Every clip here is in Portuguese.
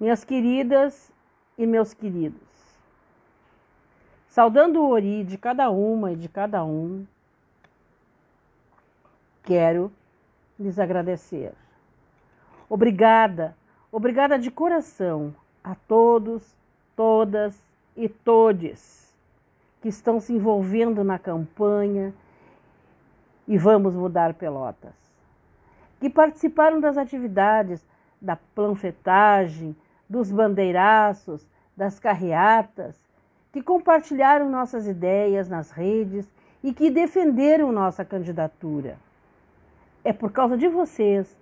minhas queridas e meus queridos. Saudando o ori de cada uma e de cada um, quero lhes agradecer. Obrigada, obrigada de coração a todos, todas e todes que estão se envolvendo na campanha e vamos mudar Pelotas. Que participaram das atividades da planfetagem, dos bandeiraços, das carreatas, que compartilharam nossas ideias nas redes e que defenderam nossa candidatura. É por causa de vocês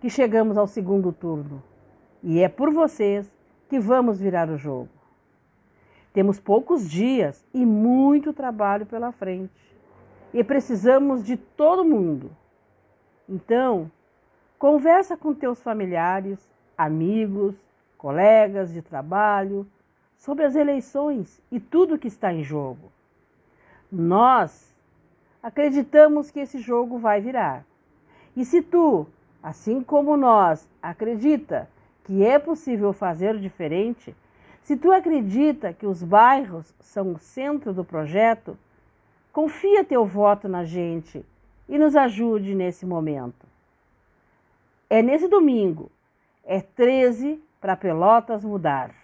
que chegamos ao segundo turno. E é por vocês que vamos virar o jogo. Temos poucos dias e muito trabalho pela frente. E precisamos de todo mundo. Então, conversa com teus familiares, amigos, colegas de trabalho sobre as eleições e tudo que está em jogo. Nós acreditamos que esse jogo vai virar. E se tu, assim como nós, acredita que é possível fazer diferente, se tu acredita que os bairros são o centro do projeto, confia teu voto na gente e nos ajude nesse momento. É nesse domingo, é 13 para Pelotas mudar.